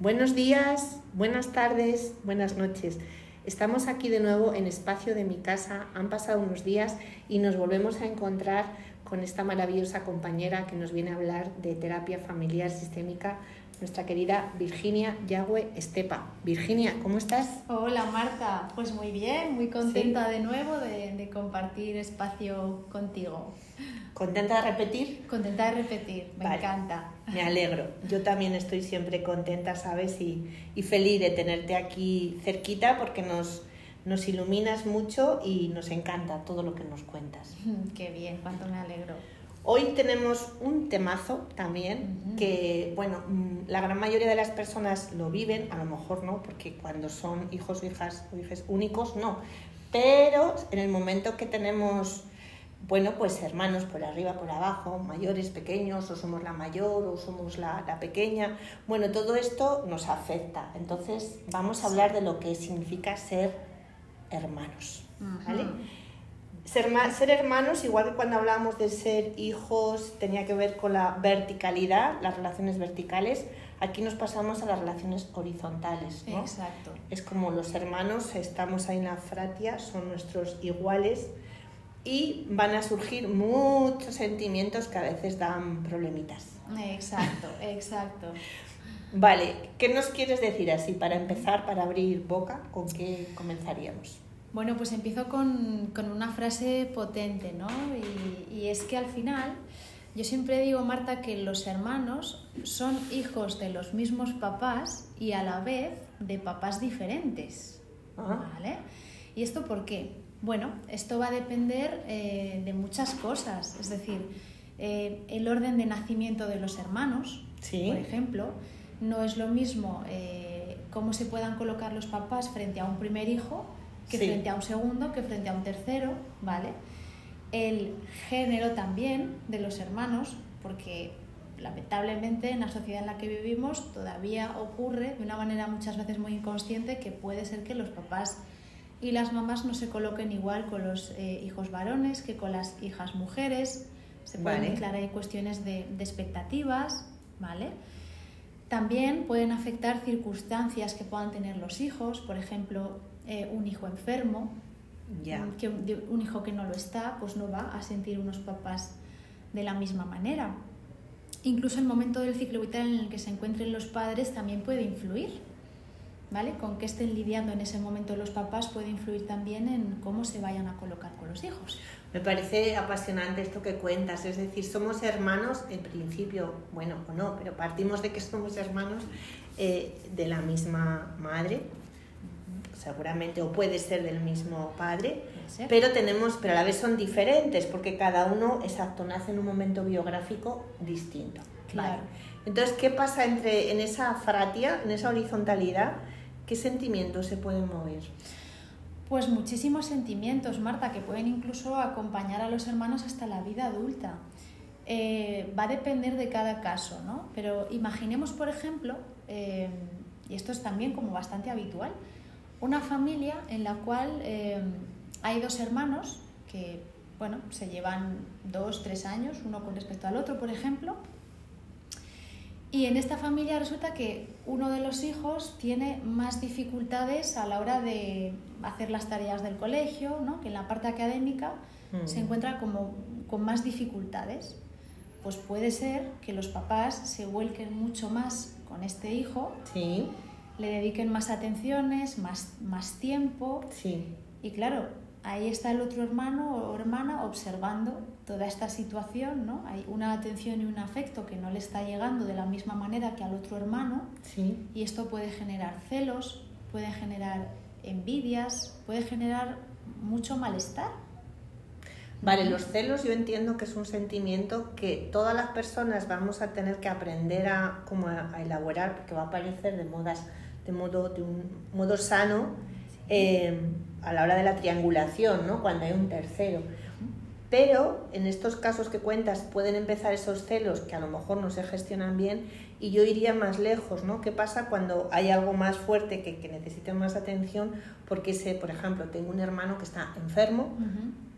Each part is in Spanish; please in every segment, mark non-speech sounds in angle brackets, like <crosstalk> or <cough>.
Buenos días, buenas tardes, buenas noches. Estamos aquí de nuevo en espacio de mi casa. Han pasado unos días y nos volvemos a encontrar con esta maravillosa compañera que nos viene a hablar de terapia familiar sistémica, nuestra querida Virginia Yagüe Estepa. Virginia, ¿cómo estás? Hola Marta, pues muy bien, muy contenta de nuevo de, de compartir espacio contigo. ¿Contenta de repetir? Contenta de repetir, me encanta. Me alegro. Yo también estoy siempre contenta, ¿sabes? Y, y feliz de tenerte aquí cerquita porque nos, nos iluminas mucho y nos encanta todo lo que nos cuentas. <laughs> Qué bien, cuánto me alegro. Hoy tenemos un temazo también que, bueno, mm, la gran mayoría de las personas lo viven, a lo mejor no, porque cuando son hijos o hijas o hijas únicos no, pero en el momento que tenemos bueno, pues hermanos por arriba, por abajo, mayores, pequeños, o somos la mayor o somos la, la, pequeña. Bueno, todo esto nos afecta. Entonces vamos a hablar de lo que significa ser hermanos. ¿vale? Ser, ser, hermanos, igual que cuando hablábamos de ser hijos, tenía que ver con la verticalidad, las relaciones verticales. Aquí nos pasamos a las relaciones horizontales. ¿no? Exacto. Es como los hermanos, estamos ahí en la fratia, son nuestros iguales y van a surgir muchos sentimientos que a veces dan problemitas. Exacto, exacto. Vale, ¿qué nos quieres decir así para empezar, para abrir boca? ¿Con qué comenzaríamos? Bueno, pues empiezo con, con una frase potente, ¿no? Y, y, es que al final, yo siempre digo, Marta, que los hermanos son hijos de los mismos papás y a la vez de papás diferentes. ¿Vale? ¿Y esto por qué? Bueno, esto va a depender eh, de muchas cosas, es decir, eh, el orden de nacimiento de los hermanos, sí. por ejemplo, no es lo mismo eh, cómo se puedan colocar los papás frente a un primer hijo que Sí. frente a un segundo, que frente a un tercero, ¿vale? El género también de los hermanos, porque lamentablemente en la sociedad en la que vivimos todavía ocurre de una manera muchas veces muy inconsciente que puede ser que los papás y las mamás no se coloquen igual con los eh, hijos varones que con las hijas mujeres. Se pueden Vale. mezclar ahí cuestiones de, de expectativas, ¿vale? También pueden afectar circunstancias que puedan tener los hijos, por ejemplo, eh, un hijo enfermo, un- que un, hijo que no lo está, pues no va a sentir unos papás de la misma manera. Incluso el momento del ciclo vital en el que se encuentren los padres también puede influir. ¿Vale? Con que estén lidiando en ese momento los papás puede influir también en cómo se vayan a colocar con los hijos. Me parece apasionante esto que cuentas, es decir, somos hermanos, en principio, bueno o no, pero partimos de que somos hermanos eh, de la misma madre, seguramente, o puede ser del mismo padre, pero tenemos, pero a la vez son diferentes, porque cada uno, exacto, nace en un momento biográfico distinto. Claro. Vale. Entonces, ¿qué pasa entre, en esa fratia, en esa horizontalidad? ¿Qué sentimientos se pueden mover? Pues muchísimos sentimientos, Marta, que pueden incluso acompañar a los hermanos hasta la vida adulta. Eh, va a depender de cada caso, ¿no? Pero imaginemos, por ejemplo, eh, y esto es también como bastante habitual, una familia en la cual eh, hay dos hermanos que, bueno, se llevan dos, tres años, uno con respecto al otro, por ejemplo, y en esta familia resulta que uno de los hijos tiene más dificultades a la hora de hacer las tareas del colegio, ¿no? que en la parte académica Mm. se encuentra como con más dificultades. Pues puede ser que los papás se vuelquen mucho más con este hijo, Sí, le dediquen más atenciones, más, más tiempo sí. y claro, ahí está el otro hermano o hermana observando toda esta situación, ¿no? Hay una atención y un afecto que no le está llegando de la misma manera que al otro hermano Sí, y esto puede generar celos, puede generar envidias, puede generar mucho malestar. Vale, los celos yo entiendo que es un sentimiento que todas las personas vamos a tener que aprender a, como a, a elaborar, porque va a aparecer de, modas, de, modo, de un modo sano eh, a la hora de la triangulación, ¿no? cuando hay un tercero. Pero en estos casos que cuentas pueden empezar esos celos que a lo mejor no se gestionan bien y yo iría más lejos, ¿no? ¿Qué pasa cuando hay algo más fuerte que, que necesite más atención? Porque sé, por ejemplo, tengo un hermano que está enfermo,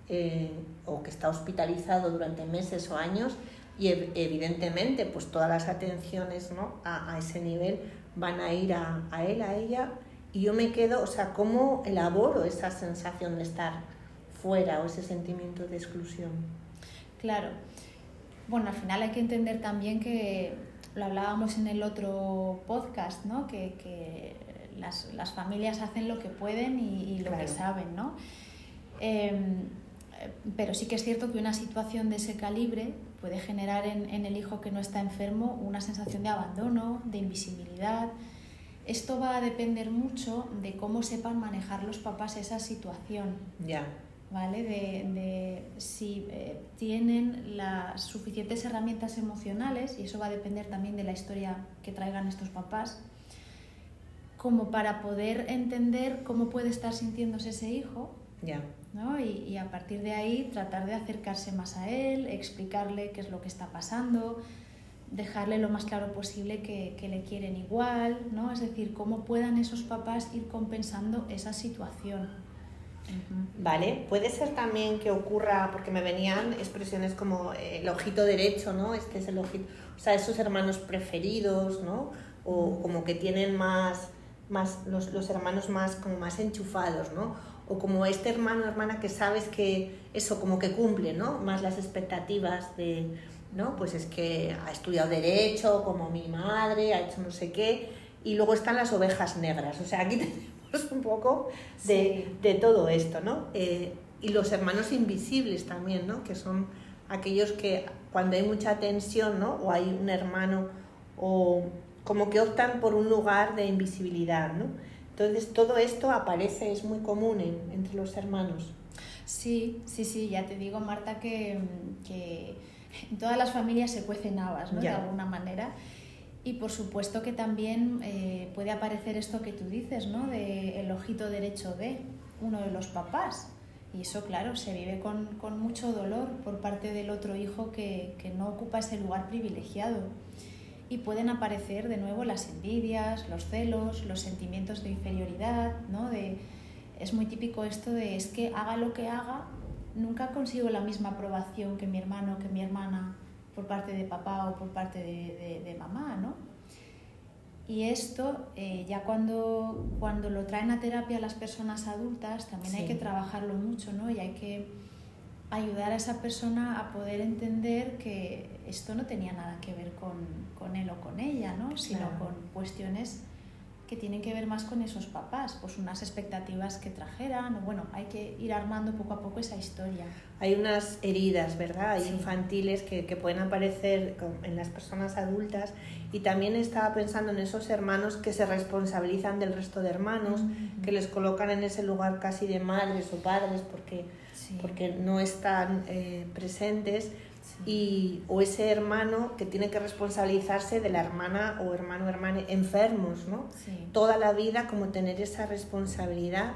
eh, o que está hospitalizado durante meses o años y ev- evidentemente pues todas las atenciones ¿no? a, a ese nivel van a ir a, a él, a ella, y yo me quedo, o sea, ¿cómo elaboro esa sensación de estar fuera o ese sentimiento de exclusión? Claro. Bueno, al final hay que entender también que lo hablábamos en el otro podcast, ¿no? Que, que las, las, familias hacen lo que pueden y, y lo Claro. que saben, ¿no? Em, pero sí que es cierto que una situación de ese calibre puede generar en, en el hijo que no está enfermo una sensación de abandono, de invisibilidad. Esto va a depender mucho de cómo sepan manejar los papás esa situación. Ya, ¿vale? De, de si eh, tienen las suficientes herramientas emocionales, y eso va a depender también de la historia que traigan estos papás, como para poder entender cómo puede estar sintiéndose ese hijo, ya, ¿no? Y, y a partir de ahí tratar de acercarse más a él, explicarle qué es lo que está pasando, dejarle lo más claro posible que, que le quieren igual, ¿no? Es decir, cómo puedan esos papás ir compensando esa situación. Vale, puede ser también que ocurra, porque me venían expresiones como eh, el ojito derecho, ¿no? Este es el ojito, o sea, esos hermanos preferidos, ¿no? O como que tienen más, más los, los hermanos más, como más enchufados, ¿no? O como este hermano o hermana que sabes que eso como que cumple, ¿no? Más las expectativas de, ¿no? Pues es que ha estudiado derecho, como mi madre, ha hecho no sé qué, y luego están las ovejas negras, o sea, aquí <laughs> tenemos un poco de, Sí. de todo esto, ¿no? Eh, y los hermanos invisibles también, ¿no? Que son aquellos que cuando hay mucha tensión, ¿no? O hay un hermano o como que optan por un lugar de invisibilidad, ¿no? Entonces todo esto aparece, es muy común en- entre los hermanos. Sí, sí, sí, ya te digo, Marta, que, que en todas las familias se cuecen habas, ¿no? Ya. De alguna manera. Y por supuesto que también eh, puede aparecer esto que tú dices, ¿no? De el ojito derecho de uno de los papás. Y eso, claro, se vive con, con mucho dolor por parte del otro hijo que, que no ocupa ese lugar privilegiado. Y pueden aparecer de nuevo las envidias, los celos, los sentimientos de inferioridad, ¿no? De, es muy típico esto de es que haga lo que haga, nunca consigo la misma aprobación que mi hermano, que mi hermana, por parte de papá o por parte de, de- de mamá, ¿no? Y esto, eh, ya cuando, cuando lo traen a terapia las personas adultas, también hay que trabajarlo mucho, ¿no? Y hay que ayudar a esa persona a poder entender que esto no tenía nada que ver con, con él o con ella, ¿no? Sino Claro. con cuestiones que tienen que ver más con esos papás, pues unas expectativas que trajeran, o bueno, hay que ir armando poco a poco esa historia. Hay unas heridas, ¿verdad? Hay Sí. infantiles que, que pueden aparecer en las personas adultas y también estaba pensando en esos hermanos que se responsabilizan del resto de hermanos, Ujú. que les colocan en ese lugar casi de madres o padres porque, Sí. porque no están eh, presentes Sí. y, o ese hermano que tiene que responsabilizarse de la hermana o hermano o hermana enfermos, ¿no? Sí, Toda la vida como tener esa responsabilidad.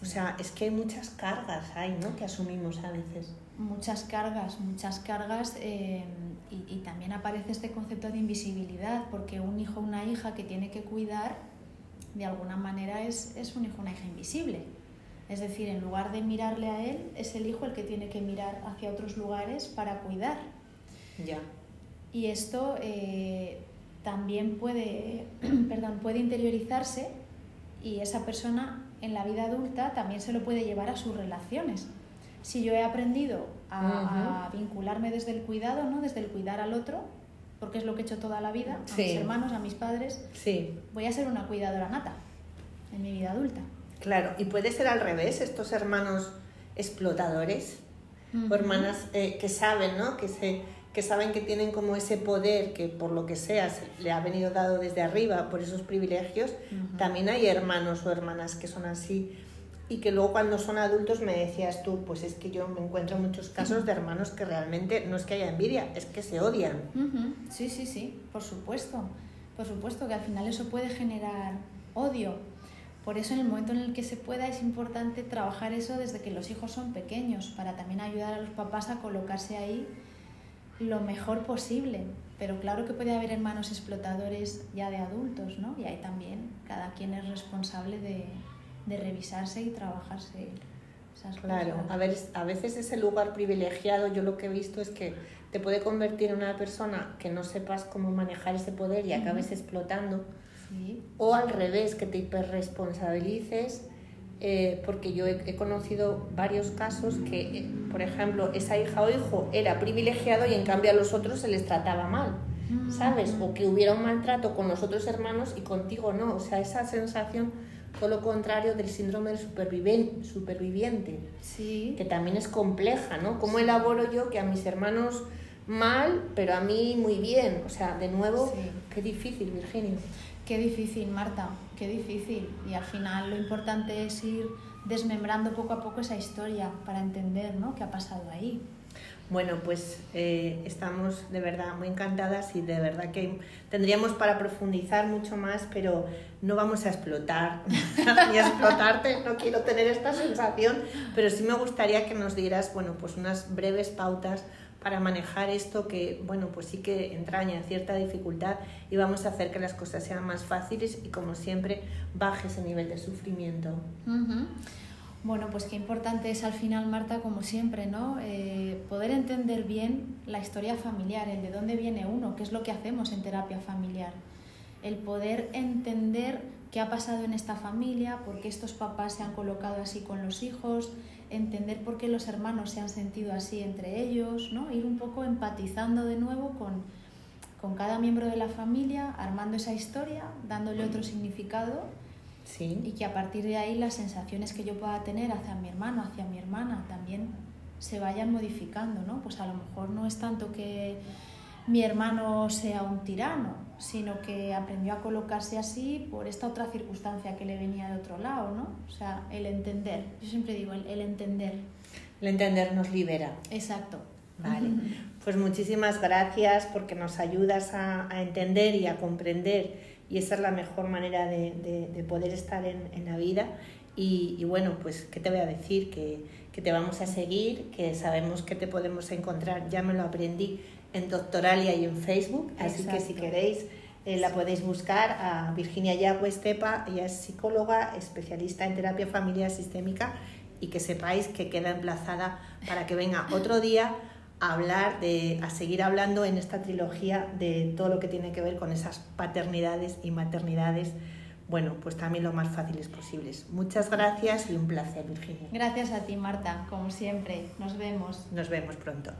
O sea, es que hay muchas cargas ahí, ¿no? Que asumimos a veces. muchas cargas, muchas cargas eh, y, y también aparece este concepto de invisibilidad, porque un hijo o una hija que tiene que cuidar, de alguna manera es, es un hijo o una hija invisible. Es decir, en lugar de mirarle a él, es el hijo el que tiene que mirar hacia otros lugares para cuidar. Ya. Y esto eh, también puede, <clears throat> perdón, puede interiorizarse y esa persona en la vida adulta también se lo puede llevar a sus relaciones. Si yo he aprendido a, a vincularme desde el cuidado, ¿no? desde el cuidar al otro, porque es lo que he hecho toda la vida, a Sí. mis hermanos, a mis padres, Sí, voy a ser una cuidadora nata en mi vida adulta. Claro. Y puede ser al revés, estos hermanos explotadores o hermanas eh, que saben, ¿no? Que, se, que saben que tienen como ese poder que por lo que sea se le ha venido dado desde arriba por esos privilegios. También hay hermanos o hermanas que son así y que luego cuando son adultos me decías tú, pues es que yo me encuentro muchos casos de hermanos que realmente no es que haya envidia, es que se odian. Sí, sí, sí, por supuesto. Por supuesto que al final eso puede generar odio. Por eso en el momento en el que se pueda es importante trabajar eso desde que los hijos son pequeños, para también ayudar a los papás a colocarse ahí lo mejor posible. Pero claro que puede haber hermanos explotadores ya de adultos, ¿no? Y ahí también cada quien es responsable de, de revisarse y trabajarse esas Claro, cosas. a, ver, a veces ese lugar privilegiado yo lo que he visto es que te puede convertir en una persona que no sepas cómo manejar ese poder y acabes explotando O al revés, que te hiperresponsabilices, eh, porque yo he, conocido varios casos que, eh, por ejemplo, esa hija o hijo era privilegiado y en cambio a los otros se les trataba mal, ¿sabes? O que hubiera un maltrato con los otros hermanos y contigo no. O sea, esa sensación todo lo contrario del síndrome del superviviente, sí. que también es compleja, ¿no? ¿Cómo elaboro yo que a mis hermanos mal, pero a mí muy bien? O sea, de nuevo, qué difícil, Virginia. Qué difícil, Marta, qué difícil. Y al final lo importante es ir desmembrando poco a poco esa historia para entender ¿no? qué ha pasado ahí. Bueno, pues eh, estamos de verdad muy encantadas y de verdad que tendríamos para profundizar mucho más, pero no vamos a explotar <laughs> ni a explotarte, no quiero tener esta sensación, pero sí me gustaría que nos dieras, bueno, pues unas breves pautas para manejar esto que, bueno, pues sí que entraña cierta dificultad y vamos a hacer que las cosas sean más fáciles y como siempre baje ese nivel de sufrimiento. Bueno, pues qué importante es al final, Marta, como siempre, ¿no? Eh, poder entender bien la historia familiar, el de dónde viene uno, qué es lo que hacemos en terapia familiar. El poder entender qué ha pasado en esta familia, por qué estos papás se han colocado así con los hijos, entender por qué los hermanos se han sentido así entre ellos, ¿no? Ir un poco empatizando de nuevo con, con cada miembro de la familia, armando esa historia, dándole otro significado y que a partir de ahí las sensaciones que yo pueda tener hacia mi hermano, hacia mi hermana, también se vayan modificando, ¿no? Pues a lo mejor no es tanto que mi hermano sea un tirano, sino que aprendió a colocarse así por esta otra circunstancia que le venía de otro lado, ¿no? O sea, el entender. Yo siempre digo, el, entender. El entender nos libera. Exacto. Vale. Pues muchísimas gracias porque nos ayudas a, a entender y a comprender y esa es la mejor manera de, de, poder estar en, en la vida. Y, y, bueno, pues, ¿qué te voy a decir? Que, que, te vamos a seguir, que sabemos que te podemos encontrar, ya me lo aprendí en Doctoralia y en Facebook, así que si queréis eh, la podéis buscar a Virginia Yagüe Estepa, ella es psicóloga, especialista en terapia familiar sistémica y que sepáis que queda emplazada para que venga otro día a hablar, de, a seguir hablando en esta trilogía de todo lo que tiene que ver con esas paternidades y maternidades, bueno, pues también lo más fáciles posibles. Muchas gracias y un placer, Virginia. Gracias a ti, Marta, como siempre. Nos vemos. Nos vemos pronto.